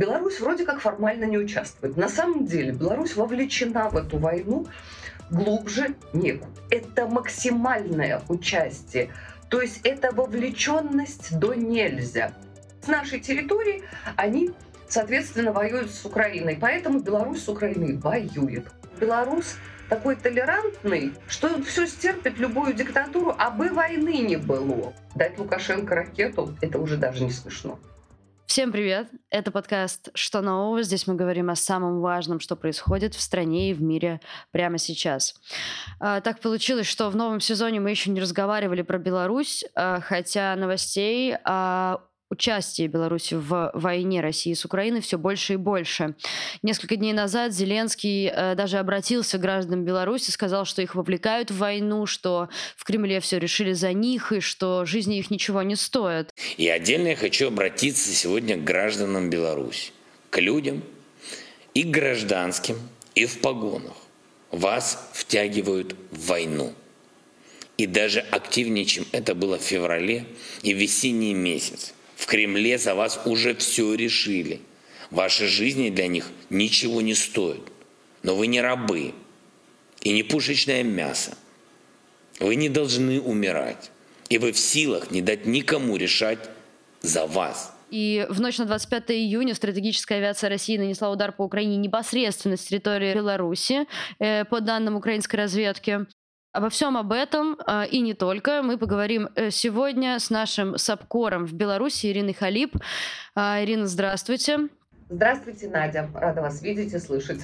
Беларусь вроде как формально не участвует. На самом деле Беларусь вовлечена в эту войну глубже некуда. Это максимальное участие. То есть это вовлеченность до нельзя. С нашей территории они, соответственно, воюют с Украиной. Поэтому Беларусь с Украиной воюет. Беларусь такой толерантный, что он все стерпит, любую диктатуру, а бы войны не было. Дать Лукашенко ракету, это уже даже не смешно. Всем привет! Это подкаст «Что нового?». Здесь мы говорим о самом важном, что происходит в стране и в мире прямо сейчас. А, так получилось, что в новом сезоне мы еще не разговаривали про Беларусь, а, хотя новостей о участие Беларуси в войне России с Украиной все больше и больше. Несколько дней назад Зеленский э, даже обратился к гражданам Беларуси, сказал, что их вовлекают в войну, что в Кремле все решили за них и что жизни их ничего не стоит. И отдельно я хочу обратиться сегодня к гражданам Беларуси, к людям и гражданским, и в погонах. Вас втягивают в войну. И даже активнее, чем это было в феврале и в весенний месяц. В Кремле за вас уже все решили. Ваши жизни для них ничего не стоят. Но вы не рабы и не пушечное мясо. Вы не должны умирать. И вы в силах не дать никому решать за вас. И в ночь на 25 июня стратегическая авиация России нанесла удар по Украине непосредственно с территории Беларуси, э, по данным украинской разведки. Обо всем об этом э, и не только мы поговорим э, сегодня с нашим САПКОРом в Беларуси Ириной Халип. Э, Ирина, здравствуйте. Здравствуйте, Надя. Рада вас видеть и слышать.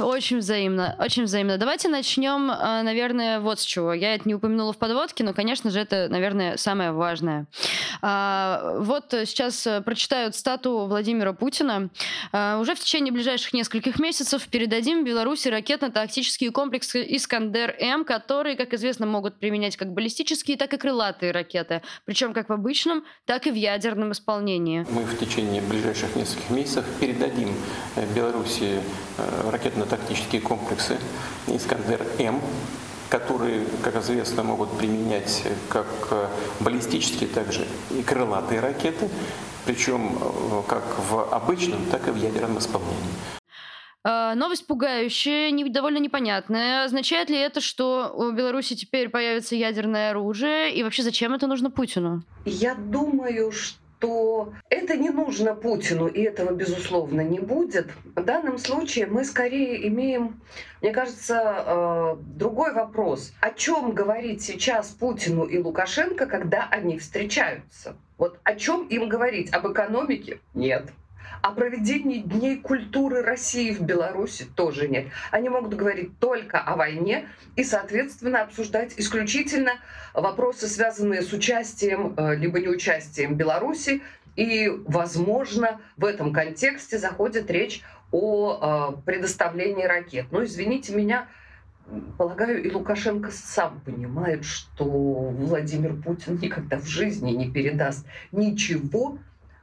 Очень взаимно, очень взаимно. Давайте начнем, а, наверное, вот с чего. Я это не упомянула в подводке, но, конечно же, это, наверное, самое важное. А, вот сейчас э, прочитаю стату Владимира Путина. А, уже в течение ближайших нескольких месяцев передадим Беларуси ракетно-тактические комплексы «Искандер-М», которые, как известно, могут применять как баллистические, так и крылатые ракеты. Причем как в обычном, так и в ядерном исполнении. Мы в течение ближайших нескольких месяцев передадим э, Беларуси э, ракетно тактические комплексы «Искандер-М», которые, как известно, могут применять как баллистические, так же и крылатые ракеты, причем э, как в обычном, так и в ядерном исполнении. А, новость пугающая, не, довольно непонятная. Означает ли это, что у Беларуси теперь появится ядерное оружие? И вообще зачем это нужно Путину? Я думаю, что то это не нужно Путину, и этого, безусловно, не будет. В данном случае мы скорее имеем, мне кажется, э, другой вопрос. О чем говорить сейчас Путину и Лукашенко, когда они встречаются? Вот о чем им говорить? Об экономике? Нет о проведении Дней культуры России в Беларуси тоже нет. Они могут говорить только о войне и, соответственно, обсуждать исключительно вопросы, связанные с участием э, либо неучастием Беларуси. И, возможно, в этом контексте заходит речь о э, предоставлении ракет. Но, извините меня, Полагаю, и Лукашенко сам понимает, что Владимир Путин никогда в жизни не передаст ничего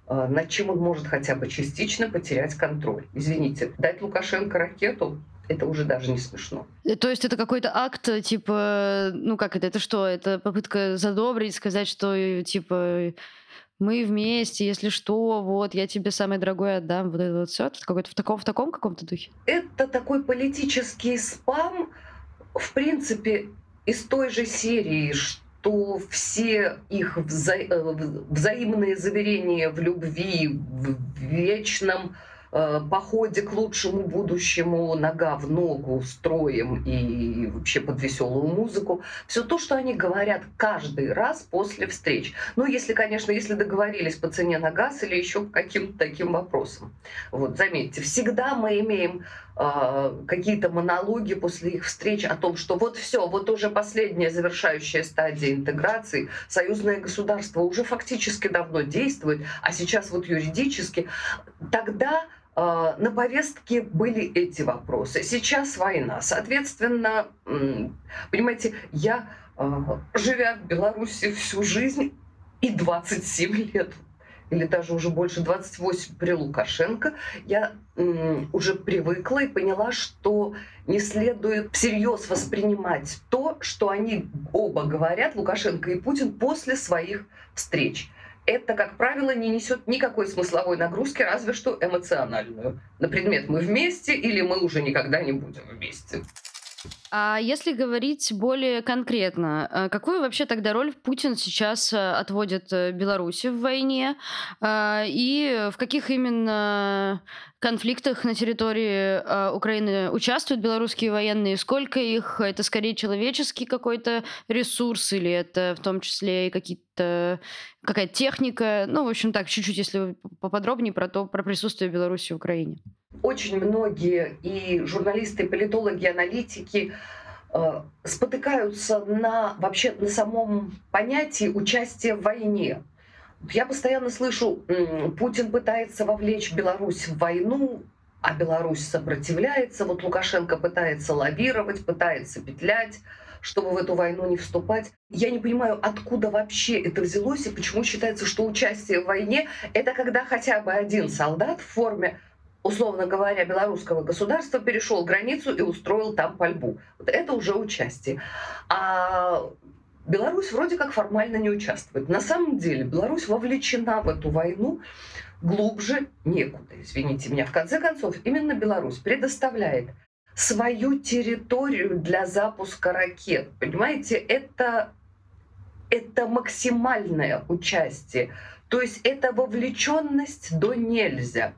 над чем он может хотя бы частично потерять контроль. Извините, дать Лукашенко ракету это уже даже не смешно. Э, то есть это какой-то акт, типа, ну как это, это что? Это попытка задобрить, сказать, что, типа, мы вместе, если что, вот, я тебе самое дорогое отдам, вот это вот все. Это какой-то в таком, в таком каком-то духе? Это такой политический спам, в принципе, из той же серии, что то все их вза э, взаимные заверения в любви, в вечном Э, походе к лучшему будущему, нога в ногу, строем и вообще под веселую музыку. Все то, что они говорят каждый раз после встреч. Ну, если, конечно, если договорились по цене на газ или еще каким-то таким вопросам. Вот, заметьте, всегда мы имеем какие-то монологи после их встреч о том, что вот все, вот уже последняя завершающая стадия интеграции, союзное государство уже фактически давно действует, а сейчас вот юридически. Тогда а, на повестке были эти вопросы. Сейчас война. Соответственно, понимаете, я, а, живя в Беларуси всю жизнь и 27 лет, или даже уже больше 28 при Лукашенко, я уже привыкла и поняла, что не следует всерьез воспринимать то, что они оба говорят, Лукашенко и Путин, после своих встреч. это, как правило, не несет никакой смысловой нагрузки, разве что эмоциональную. На предмет «мы вместе» или «мы уже никогда не будем вместе». А если говорить более конкретно, э, какую вообще тогда роль Путин сейчас э, отводит э, Беларуси в войне? А, и в каких именно конфликтах на территории Украины участвуют белорусские военные? Сколько их? Это скорее человеческий какой-то ресурс или это в том числе и какие-то какая-то техника? Ну, в общем, так, чуть-чуть, если поподробнее про то, про присутствие Беларуси в Украине очень многие и журналисты, и политологи, и аналитики э, спотыкаются на вообще на самом понятии участия в войне. Я постоянно слышу, Путин пытается вовлечь Беларусь в войну, а Беларусь сопротивляется. Вот Лукашенко пытается лавировать, пытается петлять чтобы в эту войну не вступать. Я не понимаю, откуда вообще это взялось и почему считается, что участие в войне — это когда хотя бы один солдат в форме условно говоря, белорусского государства перешел границу и устроил там пальбу. Вот это уже участие. А Беларусь вроде как формально не участвует. На самом деле Беларусь вовлечена в эту войну глубже некуда, извините меня. В конце концов, именно Беларусь предоставляет свою территорию для запуска ракет. Понимаете, это, это максимальное участие. То есть это вовлеченность до нельзя.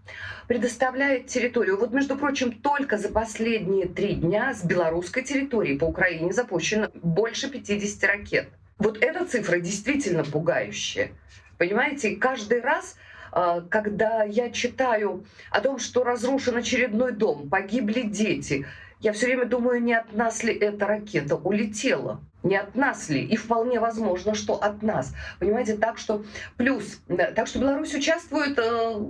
Предоставляет территорию. Вот, между прочим, только за последние три дня с белорусской территории по Украине запущено больше 50 ракет. Вот эта цифра действительно пугающая. Понимаете, каждый раз а, когда я читаю о том, что разрушен очередной дом, погибли дети, я все время думаю, не от нас ли эта ракета улетела, не от нас ли, и вполне возможно, что от нас. Понимаете, так что плюс, так что Беларусь участвует э,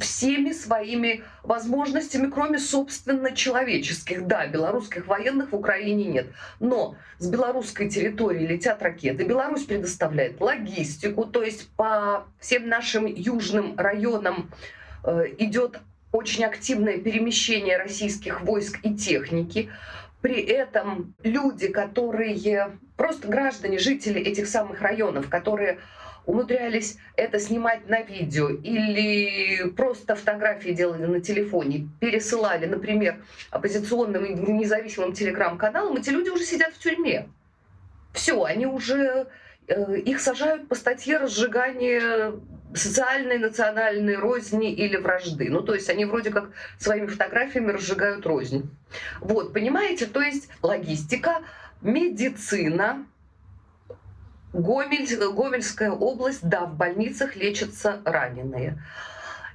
всеми своими возможностями, кроме, собственно, человеческих. Да, белорусских военных в Украине нет. Но с белорусской территории летят ракеты. Беларусь предоставляет логистику, то есть по всем нашим южным районам э, идет очень активное перемещение российских войск и техники. При этом люди, которые просто граждане, жители этих самых районов, которые умудрялись это снимать на видео или просто фотографии делали на телефоне, пересылали, например, оппозиционным и независимым телеграм-каналам, эти люди уже сидят в тюрьме. Все, они уже э, их сажают по статье разжигания социальной, национальной розни или вражды. Ну, то есть они вроде как своими фотографиями разжигают рознь. Вот, понимаете? То есть логистика, медицина, Гомель, Гомельская область, да, в больницах лечатся раненые.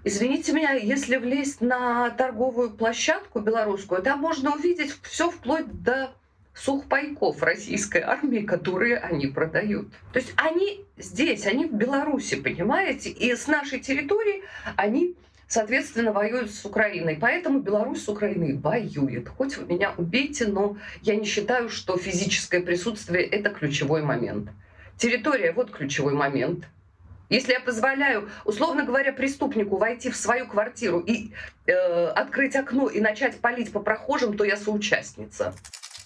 Извините меня, если влезть на торговую площадку белорусскую, там можно увидеть все вплоть до сухпайков российской армии, которые они продают. То есть они здесь, они в Беларуси, понимаете? И с нашей территории они соответственно, воюют с Украиной. Поэтому Беларусь с Украиной воюет. Хоть вы меня убейте, но я не считаю, что физическое присутствие — это ключевой момент. Территория — вот ключевой момент. Если я позволяю, условно говоря, преступнику войти в свою квартиру и э, открыть окно и начать палить по прохожим, то я соучастница.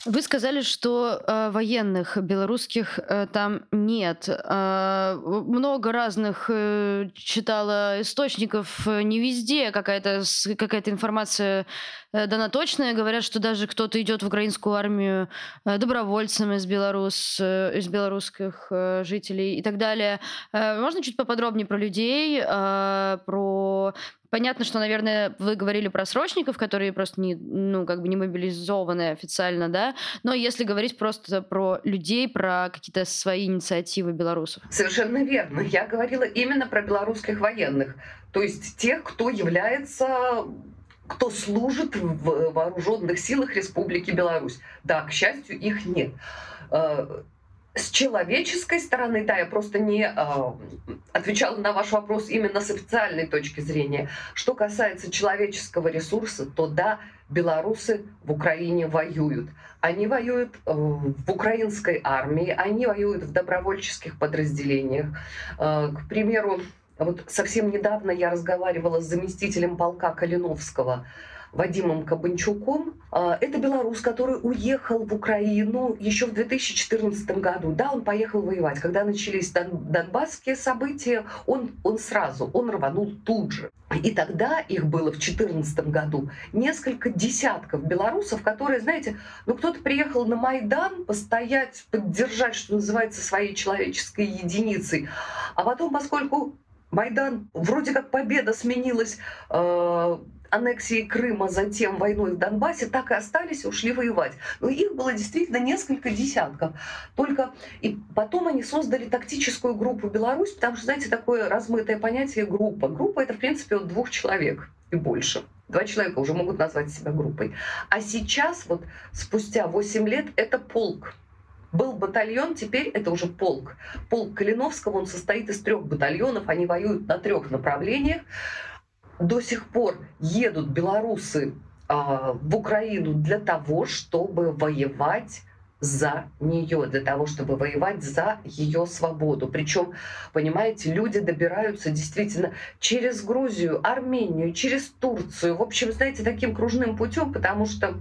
Вы сказали, что э, военных белорусских э, там нет. Э, много разных э, читала источников, э, не везде какая-то какая информация э, дана точная. Говорят, что даже кто-то идет в украинскую армию э, добровольцем из Беларусь, э, из белорусских э, жителей и так далее. Э, можно чуть поподробнее про людей, э, про Понятно, что, наверное, вы говорили про срочников, которые просто не, ну, как бы не мобилизованы официально, да, но если говорить просто про людей, про какие-то свои инициативы белорусов. Совершенно верно. Я говорила именно про белорусских военных, то есть тех, кто является кто служит в вооруженных силах Республики Беларусь. Да, к счастью, их нет. Э, с человеческой стороны, да, я просто не э, отвечала на ваш вопрос именно с официальной точки зрения. Что касается человеческого ресурса, то да, белорусы в Украине воюют. Они воюют э, в украинской армии, они воюют в добровольческих подразделениях. Э, к примеру, Вот совсем недавно я разговаривала с заместителем полка Калиновского, Вадимом Кабанчуком. А, это белорус, который уехал в Украину еще в 2014 году. Да, он поехал воевать. Когда начались дон- донбасские события, он, он сразу, он рванул тут же. И тогда их было в 2014 году несколько десятков белорусов, которые, знаете, ну кто-то приехал на Майдан постоять, поддержать, что называется, своей человеческой единицей. А потом, поскольку Майдан, вроде как победа сменилась э, аннексией Крыма, затем войной в Донбассе, так и остались и ушли воевать. Но их было действительно несколько десятков. Только и потом они создали тактическую группу Беларусь, потому что, знаете, такое размытое понятие группа. Группа это, в принципе, от двух человек и больше. Два человека уже могут назвать себя группой. А сейчас, вот спустя 8 лет, это полк. Был батальон, теперь это уже полк. Полк Калиновского, он состоит из трех батальонов, они воюют на трех направлениях до сих пор едут белорусы а, в Украину для того, чтобы воевать за нее, для того, чтобы воевать за ее свободу. Причем, понимаете, люди добираются действительно через Грузию, Армению, через Турцию. В общем, знаете, таким кружным путем, потому что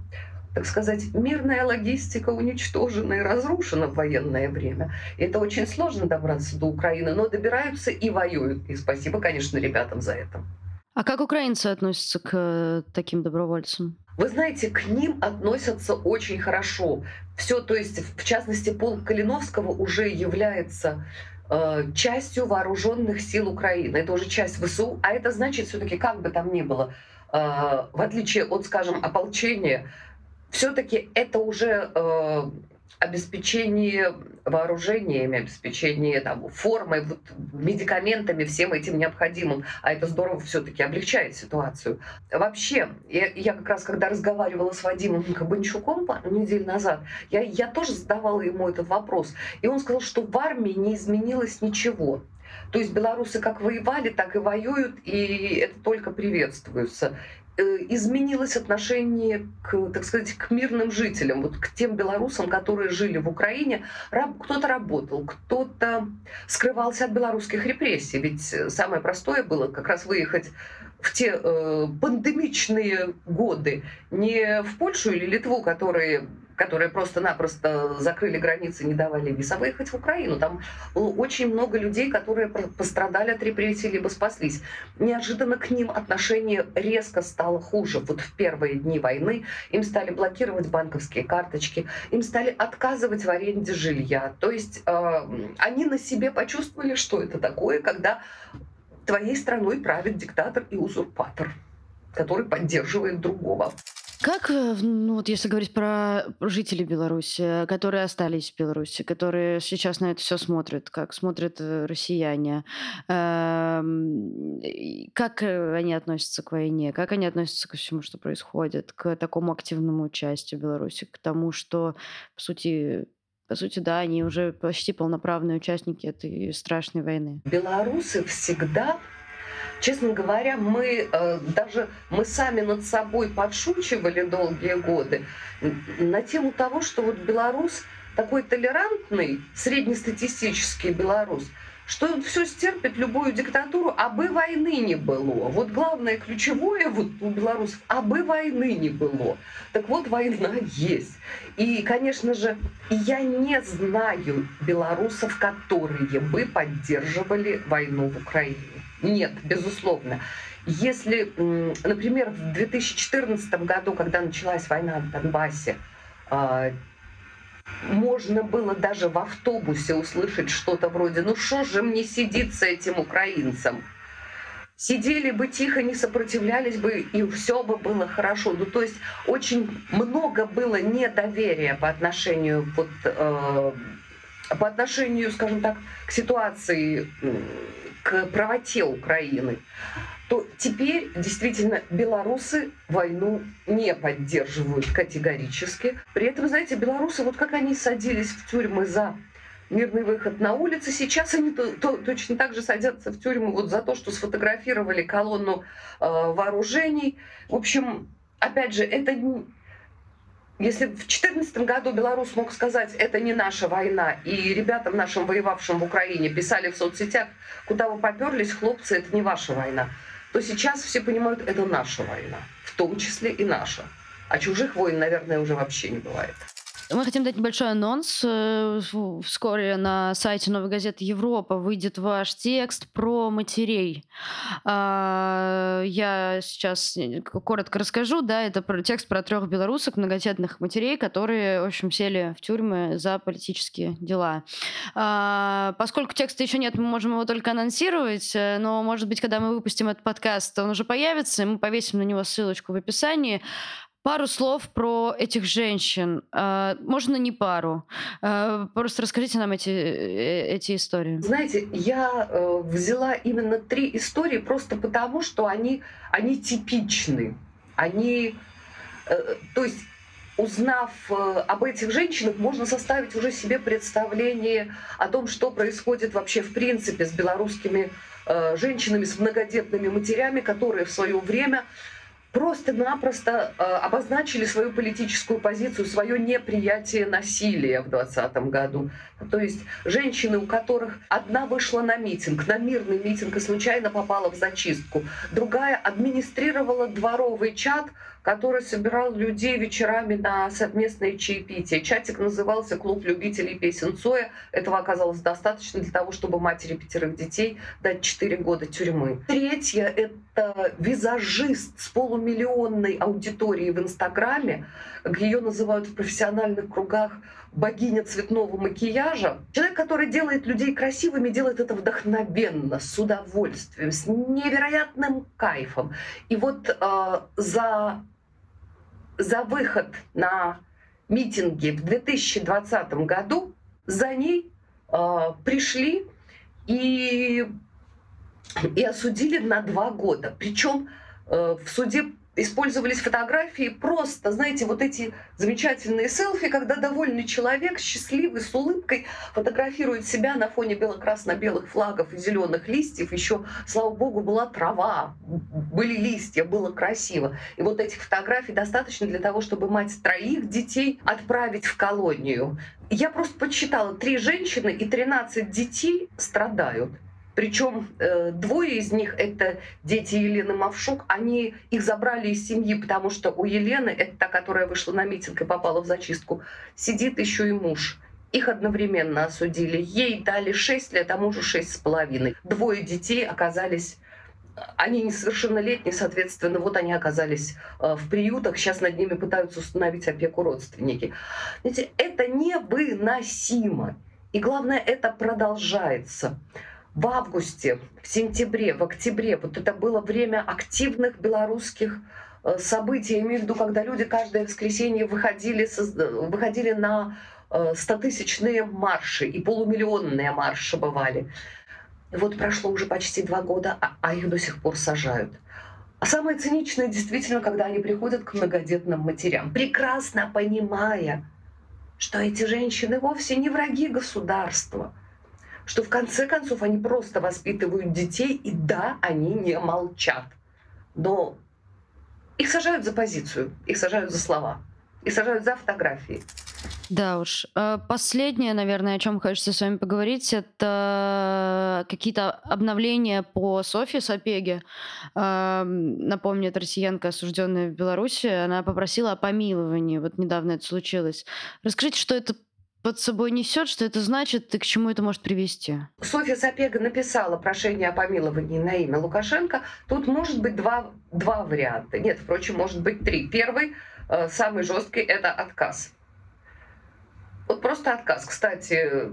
так сказать, мирная логистика уничтожена и разрушена в военное время. Это очень сложно добраться до Украины, но добираются и воюют. И спасибо, конечно, ребятам за это. А как украинцы относятся к э, таким добровольцам? Вы знаете, к ним относятся очень хорошо. Все, то есть, в частности, полк Калиновского уже является э, частью вооруженных сил Украины. Это уже часть ВСУ, а это значит все-таки, как бы там ни было, э, в отличие от, скажем, ополчения, все-таки это уже э, обеспечение вооружениями, обеспечение там, формой, вот, медикаментами, всем этим необходимым. А это здорово все-таки облегчает ситуацию. Вообще, я, я как раз когда разговаривала с Вадимом Кабанчуком неделю назад, я, я тоже задавала ему этот вопрос. И он сказал, что в армии не изменилось ничего. То есть белорусы как воевали, так и воюют, и это только приветствуется. Э, изменилось отношение к, так сказать, к мирным жителям, вот к тем белорусам, которые жили в Украине. Кто-то работал, кто-то скрывался от белорусских репрессий. Ведь самое простое было как раз выехать в те э, пандемичные годы не в Польшу или Литву, которые которые просто-напросто закрыли границы, не давали виз, а выехать в Украину. Там очень много людей, которые пострадали от репрессий, либо спаслись. Неожиданно к ним отношение резко стало хуже. Вот в первые дни войны им стали блокировать банковские карточки, им стали отказывать в аренде жилья. То есть э, они на себе почувствовали, что это такое, когда твоей страной правит диктатор и узурпатор, который поддерживает другого. Как, э, ну вот если говорить про жителей Беларуси, которые остались в Беларуси, которые сейчас на это все смотрят, как смотрят э, россияне, эм, как э, они относятся к войне, как они относятся ко всему, что происходит, к такому активному участию Беларуси, к тому, что, по сути, по сути, да, они уже почти полноправные участники этой страшной войны. Белорусы всегда Честно говоря, мы э, даже мы сами над собой подшучивали долгие годы на тему того, что вот белорус такой толерантный, среднестатистический белорус, что он все стерпит, любую диктатуру, а бы войны не было. Вот главное, ключевое вот у белорусов, а бы войны не было. Так вот, война есть. И, конечно же, я не знаю белорусов, которые бы поддерживали войну в Украине. Нет, безусловно. Если, например, в 2014 году, когда началась война в Донбассе, а, можно было даже в автобусе услышать что-то вроде «Ну что же мне сидит с этим украинцем?» Сидели бы тихо, не сопротивлялись бы, и все бы было хорошо. Ну, то есть очень много было недоверия по отношению вот, э, по отношению, скажем так, к ситуации к правоте Украины, то теперь действительно белорусы войну не поддерживают категорически. При этом, знаете, белорусы, вот как они садились в тюрьмы за мирный выход на улицы. Сейчас они то, то, точно так же садятся в тюрьму вот за то, что сфотографировали колонну э, вооружений. В общем, опять же, это Если в 2014 году белорус мог сказать, это не наша война, и ребятам нашим, воевавшим в Украине, писали в соцсетях, куда вы поперлись, хлопцы, это не ваша война, то сейчас все понимают, это наша война, в том числе и наша. А чужих войн, наверное, уже вообще не бывает. Мы хотим дать небольшой анонс. Э, вскоре на сайте Новой газеты Европа выйдет ваш текст про матерей. А, я сейчас коротко расскажу. Да, это текст про трех белорусок, многодетных матерей, которые, в общем, сели в тюрьмы за политические дела. А, поскольку текста еще нет, мы можем его только анонсировать, э, но, может быть, когда мы выпустим этот подкаст, он уже появится, и мы повесим на него ссылочку в описании. Пару слов про этих женщин. А, можно не пару. А, просто расскажите нам эти, э, эти истории. Знаете, я э, взяла именно три истории просто потому, что они, они типичны. Они, э, то есть узнав об этих женщинах, можно составить уже себе представление о том, что происходит вообще в принципе с белорусскими женщинами, с многодетными матерями, которые в свое время просто-напросто э, обозначили свою политическую позицию, свое неприятие насилия в 2020 году. То есть женщины, у которых одна вышла на митинг, на мирный митинг и случайно попала в зачистку, другая администрировала дворовый чат, который собирал людей вечерами на совместное чаепитие. Чатик назывался «Клуб любителей песен Цоя». Этого оказалось достаточно для того, чтобы матери пятерых детей дать 4 года тюрьмы. Третье — это визажист с полумиллионной аудиторией в Инстаграме. Ее называют в профессиональных кругах богиня цветного макияжа. Человек, который делает людей красивыми, делает это вдохновенно, с удовольствием, с невероятным кайфом. И вот э, за за выход на митинги в 2020 году за ней э, пришли и, и осудили на два года. Причем э, в суде использовались фотографии просто, знаете, вот эти замечательные селфи, когда довольный человек, счастливый, с улыбкой, фотографирует себя на фоне бело-красно-белых флагов и зеленых листьев. Еще, слава богу, была трава, были листья, было красиво. И вот этих фотографий достаточно для того, чтобы мать троих детей отправить в колонию. Я просто подсчитала, три женщины и 13 детей страдают. Причем э, двое из них это дети Елены Мавшук. Они их забрали из семьи, потому что у Елены, это та, которая вышла на митинг и попала в зачистку, сидит еще и муж. Их одновременно осудили. Ей дали 6 лет, а мужу 6 с половиной. Двое детей оказались они несовершеннолетние, соответственно, вот они оказались э, в приютах, сейчас над ними пытаются установить опеку родственники. Знаете, это невыносимо. И главное, это продолжается в августе, в сентябре, в октябре, вот это было время активных белорусских э, событий. Я имею в виду, когда люди каждое воскресенье выходили, выходили на э, стотысячные марши, и полумиллионные марши бывали. вот прошло уже почти два года, а, а их до сих пор сажают. А самое циничное действительно, когда они приходят к многодетным матерям, прекрасно понимая, что эти женщины вовсе не враги государства – что в конце концов они просто воспитывают детей, и да, они не молчат. Но их сажают за позицию, их сажают за слова, их сажают за фотографии. Да уж. Э, последнее, наверное, о чем хочется с вами поговорить, это какие-то обновления по Софье Сапеге. Эм, напомню, это россиянка, осужденная в Беларуси. Она попросила о помиловании. Вот недавно это случилось. Расскажите, что это под собой несет, что это значит и к чему это может привести? Софья Сапега написала прошение о помиловании на имя Лукашенко. Тут может быть два, два варианта. Нет, впрочем, может быть три. Первый, э, самый жесткий, это отказ. Вот просто отказ. Кстати,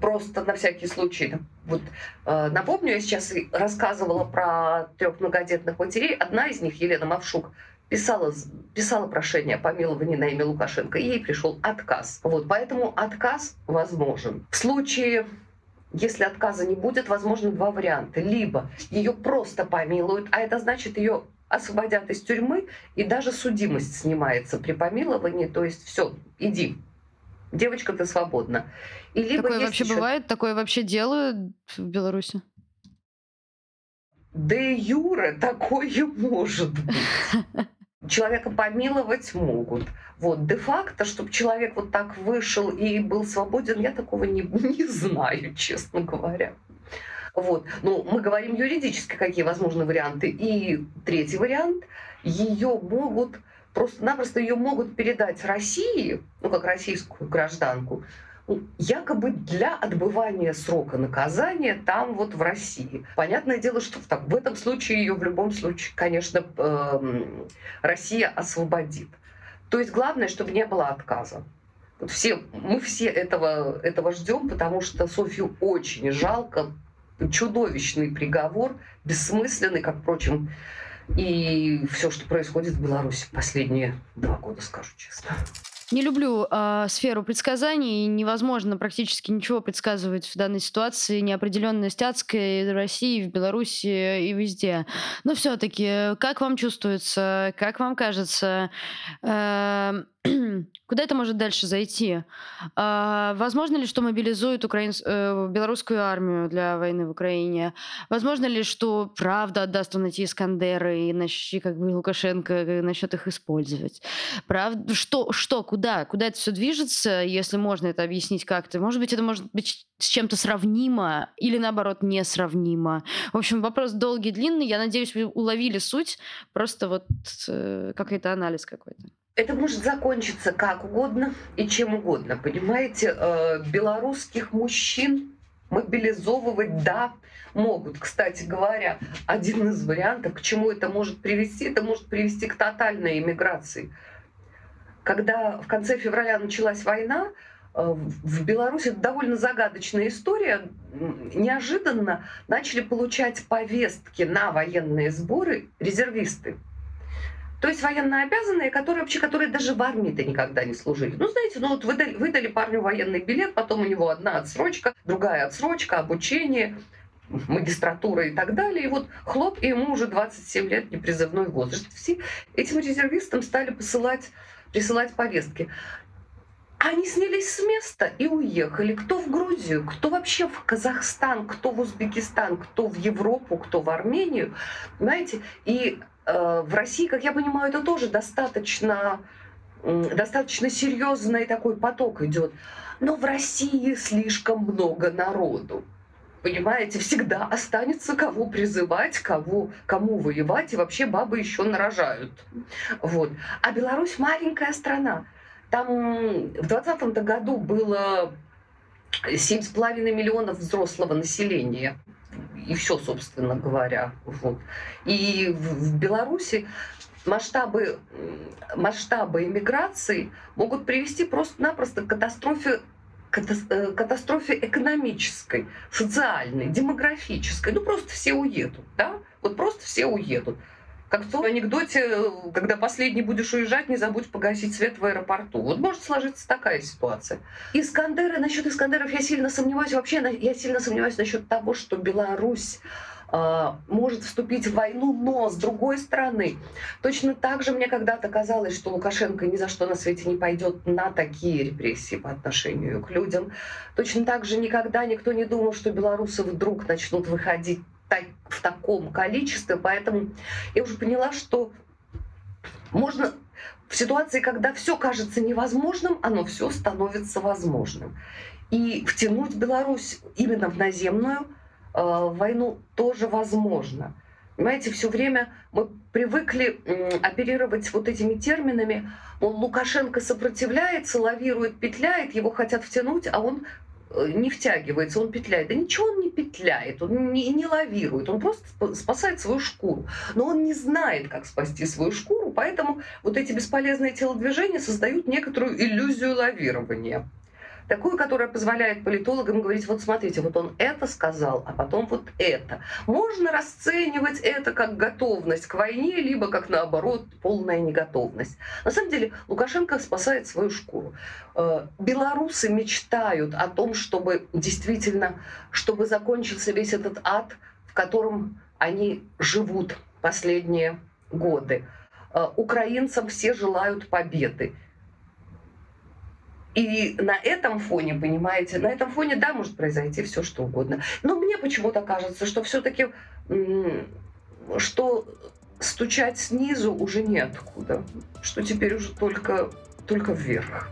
просто на всякий случай. Вот, э, напомню, я сейчас рассказывала про трех многодетных матерей. Одна из них, Елена Мавшук, писала, писала прошение о помиловании на имя Лукашенко, и ей пришел отказ. Вот, поэтому отказ возможен. В случае если отказа не будет, возможно два варианта. Либо ее просто помилуют, а это значит ее освободят из тюрьмы, и даже судимость снимается при помиловании, то есть все, иди, девочка, ты свободна. И либо Такое вообще еще... бывает? Такое вообще делают в Беларуси? Де юре такое может быть. человека помиловать могут. Вот, де-факто, чтобы человек вот так вышел и был свободен, я такого не, не знаю, честно говоря. Вот. Ну, мы говорим юридически, какие возможны варианты. И третий вариант, ее могут, просто-напросто ее могут передать России, ну, как российскую гражданку, якобы для отбывания срока наказания там вот в России. Понятное дело, что в, так, в этом случае ее в любом случае, конечно, э, Россия освободит. То есть главное, чтобы не было отказа. Все, мы все этого, этого ждем, потому что Софью очень жалко. Чудовищный приговор, бессмысленный, как, впрочем, и все, что происходит в Беларуси последние два года, скажу честно. Не люблю э, сферу предсказаний. Невозможно практически ничего предсказывать в данной ситуации. Неопределенность адская в России, в Беларуси и везде. Но все-таки, как вам чувствуется, как вам кажется, э, Куда это может дальше зайти? А, возможно ли, что мобилизуют украинс... э, белорусскую армию для войны в Украине? Возможно ли, что правда отдаст он эти Искандеры и нач... как бы Лукашенко э, начнет их использовать? Правда? Что, что, куда? Куда это все движется, если можно это объяснить как-то? Может быть, это может быть с чем-то сравнимо или, наоборот, несравнимо? В общем, вопрос долгий, длинный. Я надеюсь, вы уловили суть. Просто вот э, какой-то анализ какой-то. Это может закончиться как угодно и чем угодно, понимаете? Э, белорусских мужчин мобилизовывать, да, могут. Кстати говоря, один из вариантов, к чему это может привести, это может привести к тотальной иммиграции. Когда в конце февраля началась война, э, в Беларуси довольно загадочная история. Неожиданно начали получать повестки на военные сборы резервисты. То есть военнообязанные, которые вообще, которые даже в армии-то никогда не служили. Ну, знаете, ну вот выдали, выдали парню военный билет, потом у него одна отсрочка, другая отсрочка, обучение, магистратура и так далее. И вот хлоп, и ему уже 27 лет непризывной возраст. Все этим резервистам стали посылать, присылать повестки. Они снялись с места и уехали. Кто в Грузию, кто вообще в Казахстан, кто в Узбекистан, кто в Европу, кто в Армению. Знаете, и Э, в России, как я понимаю, это тоже достаточно, достаточно серьезный такой поток идет. Но в России слишком много народу. Понимаете, всегда останется кого призывать, кого, кому воевать, и вообще бабы еще нарожают. Вот. А Беларусь маленькая страна. Там в 2020 году было 7,5 миллионов взрослого населения и все, собственно говоря. Вот. И в, Беларуси масштабы, масштабы иммиграции могут привести просто-напросто к катастрофе катастрофе экономической, социальной, демографической. Ну, просто все уедут, да? Вот просто все уедут. Как в том анекдоте, когда последний будешь уезжать, не забудь погасить свет в аэропорту. Вот может сложиться такая ситуация. Искандеры, насчет Искандеров я сильно сомневаюсь. Вообще я сильно сомневаюсь насчет того, что Беларусь может вступить в войну, но с другой стороны, точно так же мне когда-то казалось, что Лукашенко ни за что на свете не пойдет на такие репрессии по отношению к людям. Точно так же никогда никто не думал, что белорусы вдруг начнут выходить в таком количестве, поэтому я уже поняла, что можно в ситуации, когда все кажется невозможным, оно все становится возможным. И втянуть Беларусь именно в наземную войну тоже возможно. Понимаете, все время мы привыкли э, оперировать вот этими терминами. Он Лукашенко сопротивляется, лавирует, петляет, его хотят втянуть, а он Э, не втягивается, он петляет. Да ничего он не петляет, он не, не лавирует, он просто спасает свою шкуру. Но он не знает, как спасти свою шкуру, поэтому вот эти бесполезные телодвижения создают некоторую иллюзию лавирования такую, которая позволяет политологам говорить, вот смотрите, вот он это сказал, а потом вот это. Можно расценивать это как готовность к войне, либо как наоборот полная неготовность. На самом деле Лукашенко спасает свою шкуру. Э, белорусы мечтают о том, чтобы действительно, чтобы закончился весь этот ад, в котором они живут последние годы. Э, украинцам все желают победы. И на этом фоне, понимаете, на этом фоне, да, может произойти все что угодно. Но мне почему-то кажется, что все-таки, что стучать снизу уже неоткуда, что теперь уже только, только вверх.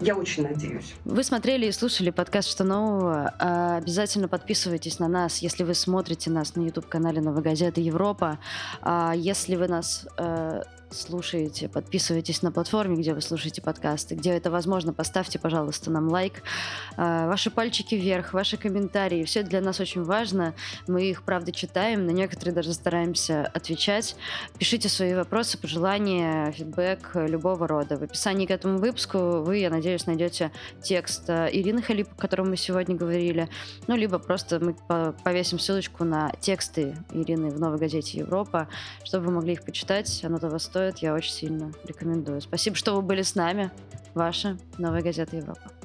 Я очень надеюсь. Вы смотрели и слушали подкаст «Что нового?». А, обязательно подписывайтесь на нас, если вы смотрите нас на YouTube-канале «Новая газета Европа». А, если вы нас э, слушаете, подписывайтесь на платформе, где вы слушаете подкасты, где это возможно, поставьте, пожалуйста, нам лайк. А, ваши пальчики вверх, ваши комментарии, все это для нас очень важно. Мы их, правда, читаем, на некоторые даже стараемся отвечать. Пишите свои вопросы, пожелания, фидбэк любого рода. В описании к этому выпуску вы, я надеюсь, найдете текст э, Ирины Халип, о котором мы сегодня говорили, ну, либо просто мы повесим ссылочку на тексты Ирины в новой газете Европа, чтобы вы могли их почитать, оно того стоит, я очень сильно рекомендую. Спасибо, что вы были с нами. Ваша новая газета Европа.